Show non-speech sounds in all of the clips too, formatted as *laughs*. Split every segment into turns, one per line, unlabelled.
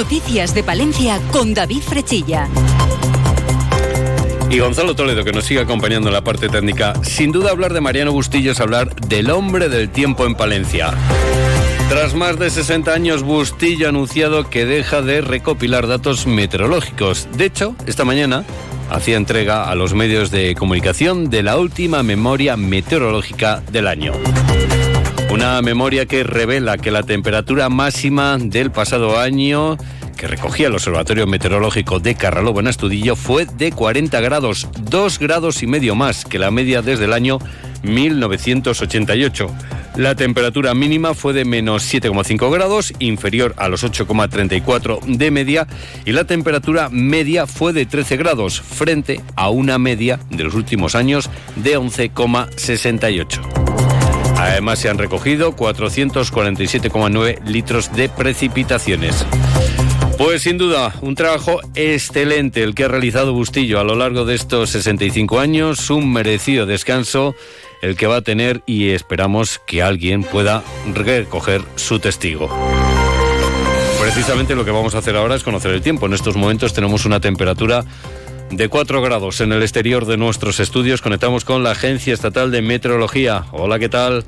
Noticias de Palencia con David Frechilla.
Y Gonzalo Toledo, que nos sigue acompañando en la parte técnica. Sin duda hablar de Mariano Bustillo es hablar del hombre del tiempo en Palencia. Tras más de 60 años, Bustillo ha anunciado que deja de recopilar datos meteorológicos. De hecho, esta mañana hacía entrega a los medios de comunicación de la última memoria meteorológica del año. Una memoria que revela que la temperatura máxima del pasado año que recogía el Observatorio Meteorológico de Carralobo en Astudillo fue de 40 grados, 2 grados y medio más que la media desde el año 1988. La temperatura mínima fue de menos 7,5 grados, inferior a los 8,34 de media, y la temperatura media fue de 13 grados, frente a una media de los últimos años de 11,68. Además se han recogido 447,9 litros de precipitaciones. Pues sin duda, un trabajo excelente el que ha realizado Bustillo a lo largo de estos 65 años, un merecido descanso el que va a tener y esperamos que alguien pueda recoger su testigo. Precisamente lo que vamos a hacer ahora es conocer el tiempo. En estos momentos tenemos una temperatura de 4 grados en el exterior de nuestros estudios. Conectamos con la Agencia Estatal de Meteorología. Hola, ¿qué tal?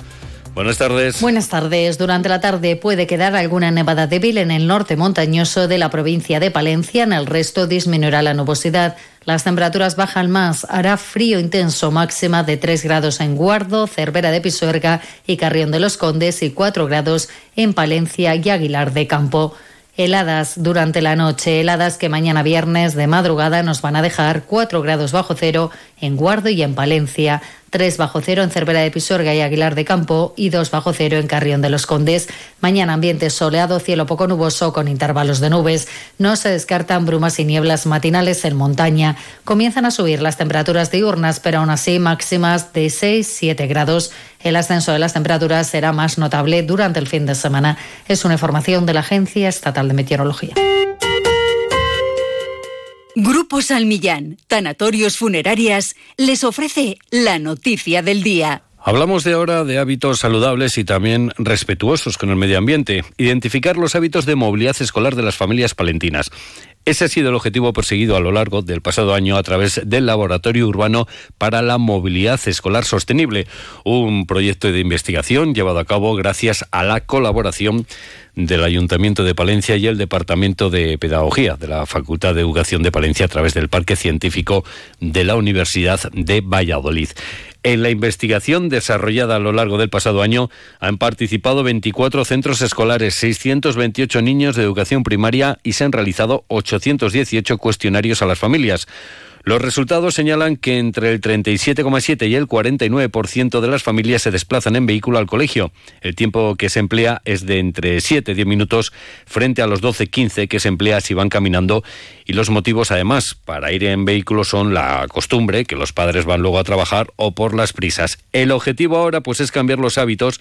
Buenas tardes.
Buenas tardes. Durante la tarde puede quedar alguna nevada débil en el norte montañoso de la provincia de Palencia. En el resto disminuirá la nubosidad. Las temperaturas bajan más. Hará frío intenso, máxima de 3 grados en Guardo, Cervera de Pisuerga y Carrión de los Condes y 4 grados en Palencia y Aguilar de Campo. Heladas durante la noche, heladas que mañana viernes de madrugada nos van a dejar 4 grados bajo cero en Guardo y en Palencia. 3 bajo cero en Cervera de Pisorga y Aguilar de Campo y 2 bajo cero en Carrión de los Condes. Mañana ambiente soleado, cielo poco nuboso con intervalos de nubes. No se descartan brumas y nieblas matinales en montaña. Comienzan a subir las temperaturas diurnas, pero aún así máximas de 6-7 grados. El ascenso de las temperaturas será más notable durante el fin de semana. Es una información de la Agencia Estatal de Meteorología.
Grupo Salmillán, Tanatorios Funerarias, les ofrece la noticia del día.
Hablamos de ahora de hábitos saludables y también respetuosos con el medio ambiente. Identificar los hábitos de movilidad escolar de las familias palentinas. Ese ha sido el objetivo perseguido a lo largo del pasado año a través del Laboratorio Urbano para la Movilidad Escolar Sostenible, un proyecto de investigación llevado a cabo gracias a la colaboración del Ayuntamiento de Palencia y el Departamento de Pedagogía de la Facultad de Educación de Palencia a través del Parque Científico de la Universidad de Valladolid. En la investigación desarrollada a lo largo del pasado año han participado 24 centros escolares, 628 niños de educación primaria y se han realizado 818 cuestionarios a las familias. Los resultados señalan que entre el 37,7 y el 49% de las familias se desplazan en vehículo al colegio. El tiempo que se emplea es de entre 7 y 10 minutos frente a los 12-15 que se emplea si van caminando y los motivos además para ir en vehículo son la costumbre, que los padres van luego a trabajar o por las prisas. El objetivo ahora pues es cambiar los hábitos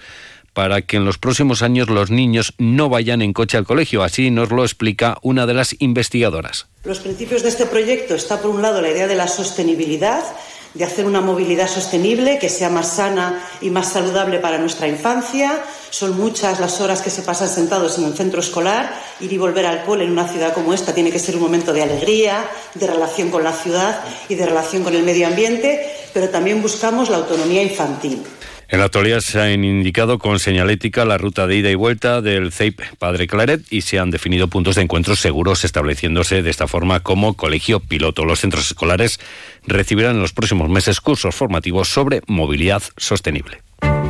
para que en los próximos años los niños no vayan en coche al colegio. Así nos lo explica una de las investigadoras.
Los principios de este proyecto está, por un lado, la idea de la sostenibilidad, de hacer una movilidad sostenible que sea más sana y más saludable para nuestra infancia. Son muchas las horas que se pasan sentados en el centro escolar. Ir y volver al cole en una ciudad como esta tiene que ser un momento de alegría, de relación con la ciudad y de relación con el medio ambiente, pero también buscamos la autonomía infantil.
En la actualidad se han indicado con señalética la ruta de ida y vuelta del CEIP Padre Claret y se han definido puntos de encuentro seguros estableciéndose de esta forma como colegio piloto. Los centros escolares recibirán en los próximos meses cursos formativos sobre movilidad sostenible.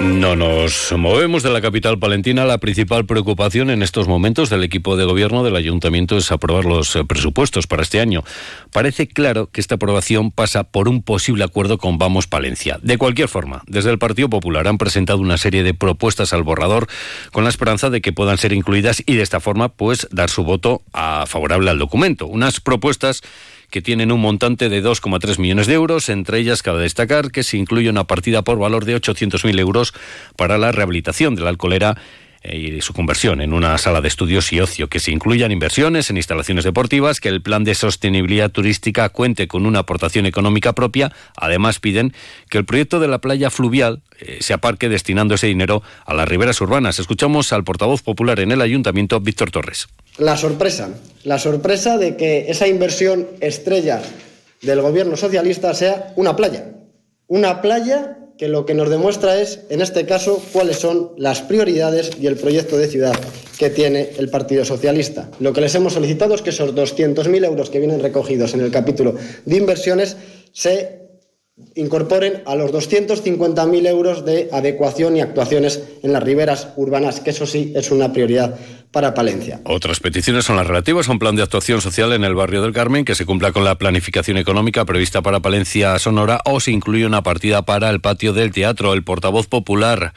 No nos movemos de la capital palentina. La principal preocupación en estos momentos del equipo de gobierno del ayuntamiento es aprobar los eh, presupuestos para este año. Parece claro que esta aprobación pasa por un posible acuerdo con Vamos Palencia. De cualquier forma, desde el Partido Popular han presentado una serie de propuestas al borrador con la esperanza de que puedan ser incluidas y de esta forma pues dar su voto a favorable al documento. Unas propuestas que tienen un montante de 2,3 millones de euros. Entre ellas, cabe destacar que se incluye una partida por valor de 800.000 euros para la rehabilitación de la alcoholera y su conversión en una sala de estudios y ocio, que se incluyan inversiones en instalaciones deportivas, que el plan de sostenibilidad turística cuente con una aportación económica propia. Además, piden que el proyecto de la playa fluvial eh, se aparque destinando ese dinero a las riberas urbanas. Escuchamos al portavoz popular en el ayuntamiento, Víctor Torres.
La sorpresa, la sorpresa de que esa inversión estrella del gobierno socialista sea una playa. Una playa que lo que nos demuestra es, en este caso, cuáles son las prioridades y el proyecto de ciudad que tiene el Partido Socialista. Lo que les hemos solicitado es que esos 200.000 euros que vienen recogidos en el capítulo de inversiones se incorporen a los 250.000 euros de adecuación y actuaciones en las riberas urbanas, que eso sí es una prioridad para Palencia.
Otras peticiones son las relativas a un plan de actuación social en el barrio del Carmen que se cumpla con la planificación económica prevista para Palencia Sonora o se incluye una partida para el patio del teatro. El portavoz popular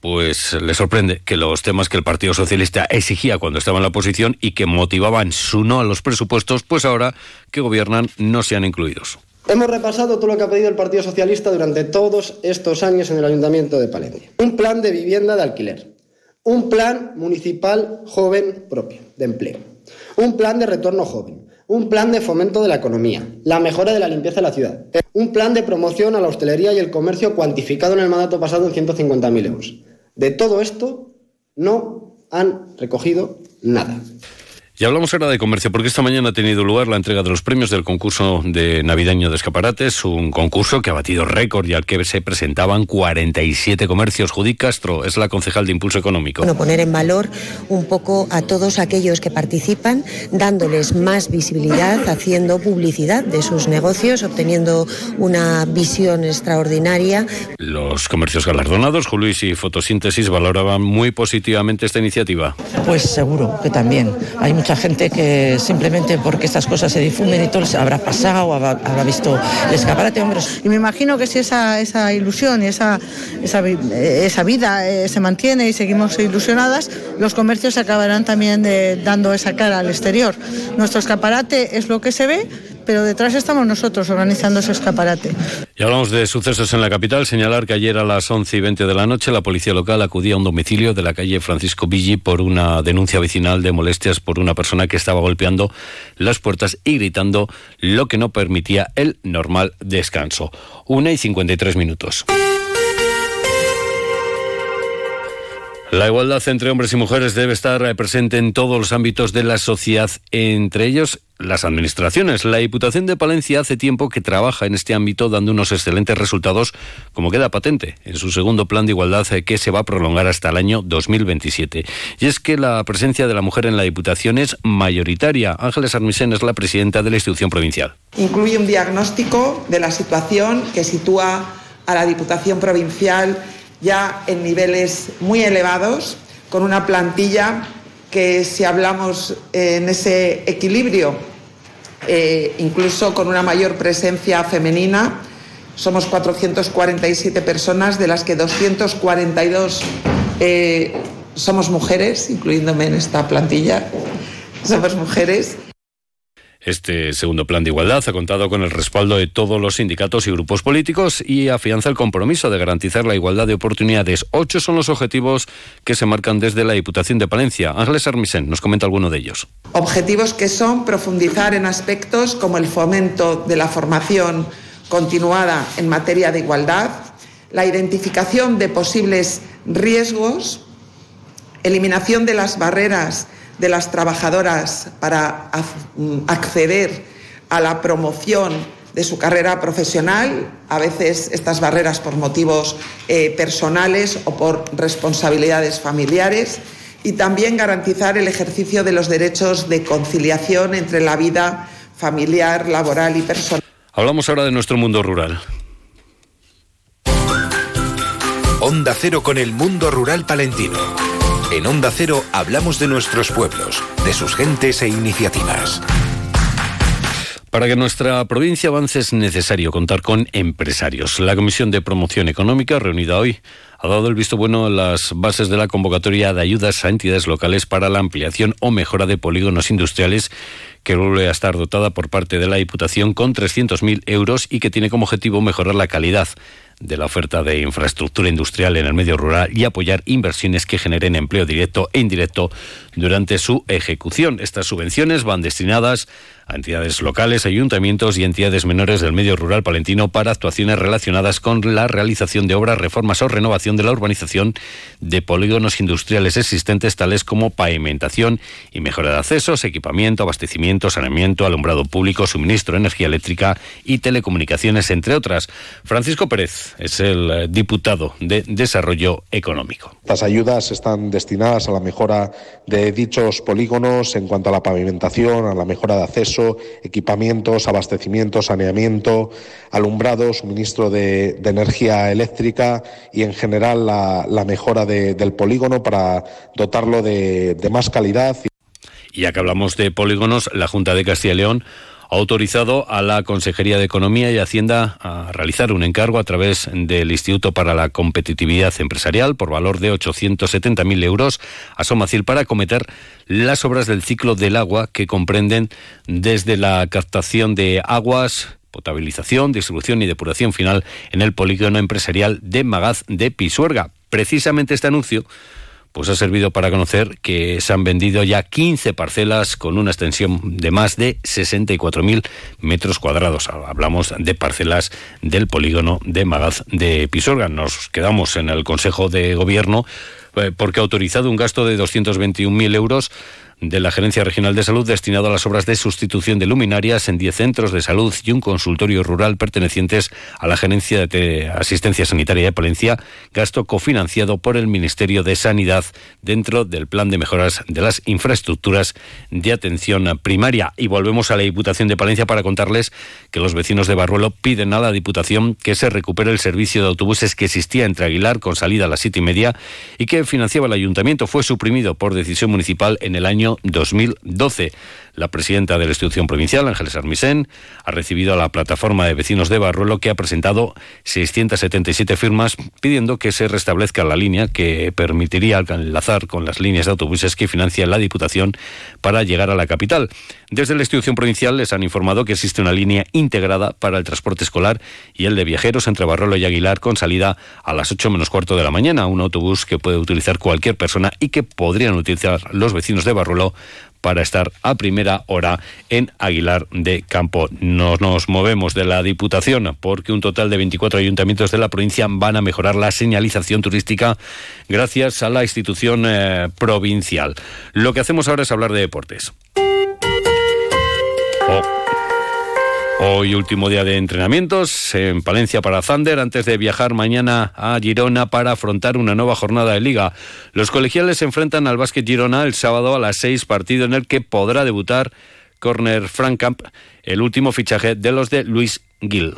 pues le sorprende que los temas que el Partido Socialista exigía cuando estaba en la oposición y que motivaban su no a los presupuestos, pues ahora que gobiernan no sean incluidos.
Hemos repasado todo lo que ha pedido el Partido Socialista durante todos estos años en el Ayuntamiento de Palencia. Un plan de vivienda de alquiler, un plan municipal joven propio de empleo, un plan de retorno joven, un plan de fomento de la economía, la mejora de la limpieza de la ciudad, un plan de promoción a la hostelería y el comercio cuantificado en el mandato pasado en 150.000 euros. De todo esto no han recogido nada.
Y hablamos ahora de comercio, porque esta mañana ha tenido lugar la entrega de los premios del concurso de navideño de escaparates, un concurso que ha batido récord y al que se presentaban 47 comercios. Judy Castro es la concejal de Impulso Económico.
Bueno, poner en valor un poco a todos aquellos que participan, dándoles más visibilidad, haciendo publicidad de sus negocios, obteniendo una visión extraordinaria.
Los comercios galardonados, Luis y Fotosíntesis, valoraban muy positivamente esta iniciativa.
Pues seguro que también. Hay mucha gente que simplemente porque estas cosas se difunden y todo habrá pasado, habrá, habrá visto el escaparate, hombre.
Y me imagino que si esa, esa ilusión y esa, esa, esa vida eh, se mantiene y seguimos ilusionadas, los comercios acabarán también de, dando esa cara al exterior. Nuestro escaparate es lo que se ve, pero detrás estamos nosotros organizando ese escaparate.
Y hablamos de sucesos en la capital. Señalar que ayer a las 11 y 20 de la noche la policía local acudía a un domicilio de la calle Francisco Villi por una denuncia vecinal de molestias por una persona que estaba golpeando las puertas y gritando lo que no permitía el normal descanso. Una y 53 minutos. La igualdad entre hombres y mujeres debe estar presente en todos los ámbitos de la sociedad, entre ellos las administraciones. La Diputación de Palencia hace tiempo que trabaja en este ámbito dando unos excelentes resultados, como queda patente en su segundo plan de igualdad eh, que se va a prolongar hasta el año 2027. Y es que la presencia de la mujer en la Diputación es mayoritaria. Ángeles Armisen es la presidenta de la institución provincial.
Incluye un diagnóstico de la situación que sitúa a la Diputación provincial ya en niveles muy elevados, con una plantilla que si hablamos en ese equilibrio, eh, incluso con una mayor presencia femenina, somos 447 personas, de las que 242 eh, somos mujeres, incluyéndome en esta plantilla, *laughs* somos mujeres.
Este segundo plan de igualdad ha contado con el respaldo de todos los sindicatos y grupos políticos y afianza el compromiso de garantizar la igualdad de oportunidades. Ocho son los objetivos que se marcan desde la Diputación de Palencia. Ángeles Armisen nos comenta alguno de ellos.
Objetivos que son profundizar en aspectos como el fomento de la formación continuada en materia de igualdad, la identificación de posibles riesgos, eliminación de las barreras de las trabajadoras para mm, acceder a la promoción de su carrera profesional, a veces estas barreras por motivos eh, personales o por responsabilidades familiares, y también garantizar el ejercicio de los derechos de conciliación entre la vida familiar, laboral y personal.
Hablamos ahora de nuestro mundo rural.
Onda Cero con el mundo rural palentino. En Onda Cero hablamos de nuestros pueblos, de sus gentes e iniciativas.
Para que nuestra provincia avance es necesario contar con empresarios. La Comisión de Promoción Económica, reunida hoy, ha dado el visto bueno a las bases de la convocatoria de ayudas a entidades locales para la ampliación o mejora de polígonos industriales que vuelve a estar dotada por parte de la Diputación con 300.000 euros y que tiene como objetivo mejorar la calidad de la oferta de infraestructura industrial en el medio rural y apoyar inversiones que generen empleo directo e indirecto durante su ejecución. Estas subvenciones van destinadas a entidades locales, ayuntamientos y entidades menores del medio rural palentino para actuaciones relacionadas con la realización de obras, reformas o renovación de la urbanización de polígonos industriales existentes tales como pavimentación y mejora de accesos, equipamiento, abastecimiento, saneamiento, alumbrado público, suministro de energía eléctrica y telecomunicaciones, entre otras. Francisco Pérez es el eh, diputado de Desarrollo Económico.
Estas ayudas están destinadas a la mejora de dichos polígonos en cuanto a la pavimentación, a la mejora de acceso equipamientos, abastecimiento, saneamiento, alumbrado, suministro de, energía eléctrica y en general la, mejora del polígono para dotarlo de, de más calidad.
Y ya que hablamos de polígonos, la Junta de Castilla y León autorizado a la Consejería de Economía y Hacienda a realizar un encargo a través del Instituto para la Competitividad Empresarial por valor de 870.000 euros a Somacil para acometer las obras del ciclo del agua que comprenden desde la captación de aguas, potabilización, distribución y depuración final en el polígono empresarial de Magaz de Pisuerga. Precisamente este anuncio pues ha servido para conocer que se han vendido ya 15 parcelas con una extensión de más de 64.000 metros cuadrados. Hablamos de parcelas del polígono de Magaz de Pisorga. Nos quedamos en el Consejo de Gobierno eh, porque ha autorizado un gasto de 221.000 euros de la Gerencia Regional de Salud destinado a las obras de sustitución de luminarias en 10 centros de salud y un consultorio rural pertenecientes a la Gerencia de Asistencia Sanitaria de Palencia, gasto cofinanciado por el Ministerio de Sanidad dentro del plan de mejoras de las infraestructuras de atención primaria. Y volvemos a la Diputación de Palencia para contarles que los vecinos de Barruelo piden a la Diputación que se recupere el servicio de autobuses que existía entre Aguilar con salida a las siete y media y que financiaba el Ayuntamiento. Fue suprimido por decisión municipal en el año 2012. La presidenta de la institución provincial, Ángeles Armisen, ha recibido a la plataforma de vecinos de Barruelo que ha presentado 677 firmas pidiendo que se restablezca la línea que permitiría enlazar con las líneas de autobuses que financia la Diputación para llegar a la capital. Desde la institución provincial les han informado que existe una línea integrada para el transporte escolar y el de viajeros entre Barruelo y Aguilar con salida a las 8 menos cuarto de la mañana, un autobús que puede utilizar cualquier persona y que podrían utilizar los vecinos de Barruelo para estar a primera hora en Aguilar de Campo. Nos, nos movemos de la Diputación porque un total de 24 ayuntamientos de la provincia van a mejorar la señalización turística gracias a la institución eh, provincial. Lo que hacemos ahora es hablar de deportes. Oh. Hoy último día de entrenamientos en Palencia para Thunder antes de viajar mañana a Girona para afrontar una nueva jornada de liga. Los colegiales se enfrentan al Básquet Girona el sábado a las seis, partido en el que podrá debutar Corner Frankamp, el último fichaje de los de Luis Gil.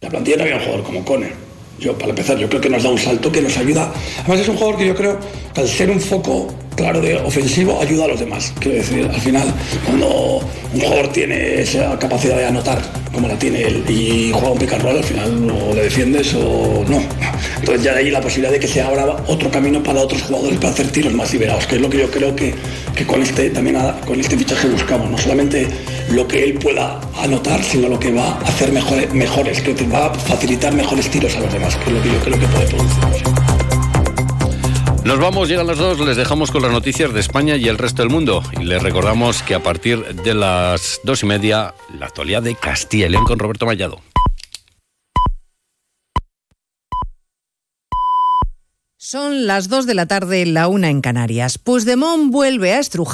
La plantilla había un jugador como Conner. Yo, para empezar, yo creo que nos da un salto que nos ayuda. Además, es un jugador que yo creo que al ser un foco claro de ofensivo ayuda a los demás. Quiero decir, al final, cuando un jugador tiene esa capacidad de anotar, como la tiene él, y juega un pick and roll, al final o le defiendes o no. Entonces ya de ahí la posibilidad de que se abra otro camino para otros jugadores para hacer tiros más liberados, que es lo que yo creo que, que con este también con este fichaje buscamos. No solamente lo que él pueda anotar, sino lo que va a hacer mejores, mejores que va a facilitar mejores tiros a los demás, que es lo que yo creo que puede producir.
Nos vamos, llegan las dos, les dejamos con las noticias de España y el resto del mundo. Y les recordamos que a partir de las dos y media, la actualidad de Castilla y León con Roberto Mallado.
Son las dos de la tarde, la una en Canarias. Puigdemont vuelve a estrujar.